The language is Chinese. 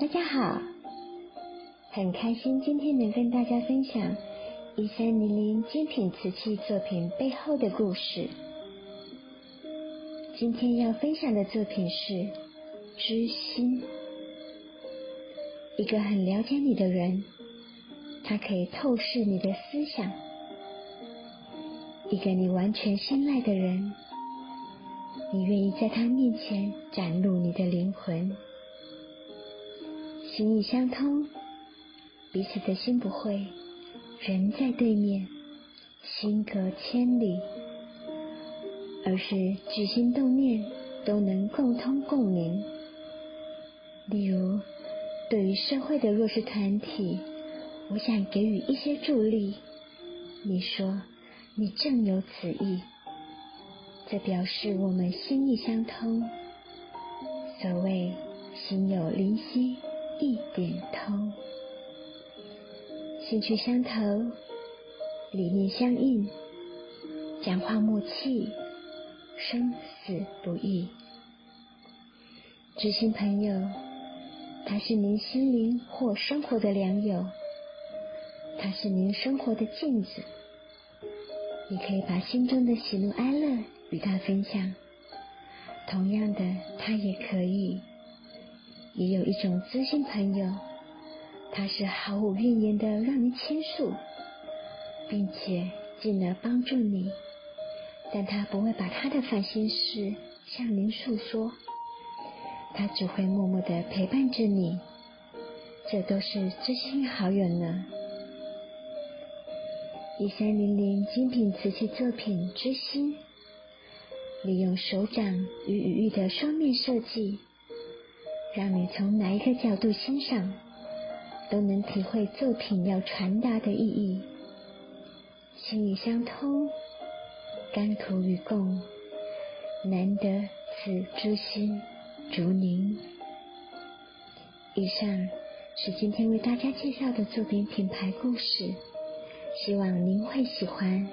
大家好，很开心今天能跟大家分享一三零零精品瓷器作品背后的故事。今天要分享的作品是《知心》。一个很了解你的人，他可以透视你的思想；一个你完全信赖的人，你愿意在他面前展露你的灵魂。心意相通，彼此的心不会人在对面，心隔千里，而是举心动念都能共通共鸣。例如，对于社会的弱势团体，我想给予一些助力。你说你正有此意，这表示我们心意相通。所谓心有灵犀。一点通，兴趣相投，理念相应，讲话默契，生死不易。知心朋友，他是您心灵或生活的良友，他是您生活的镜子。你可以把心中的喜怒哀乐与他分享，同样的，他也可以。也有一种知心朋友，他是毫无怨言的让您倾诉，并且进而帮助你，但他不会把他的烦心事向您诉说，他只会默默的陪伴着你，这都是知心好友呢。一三零零精品瓷器作品之心，利用手掌与羽翼的双面设计。让你从哪一个角度欣赏，都能体会作品要传达的意义。心意相通，甘苦与共，难得此知心。祝您。以上是今天为大家介绍的作品品牌故事，希望您会喜欢。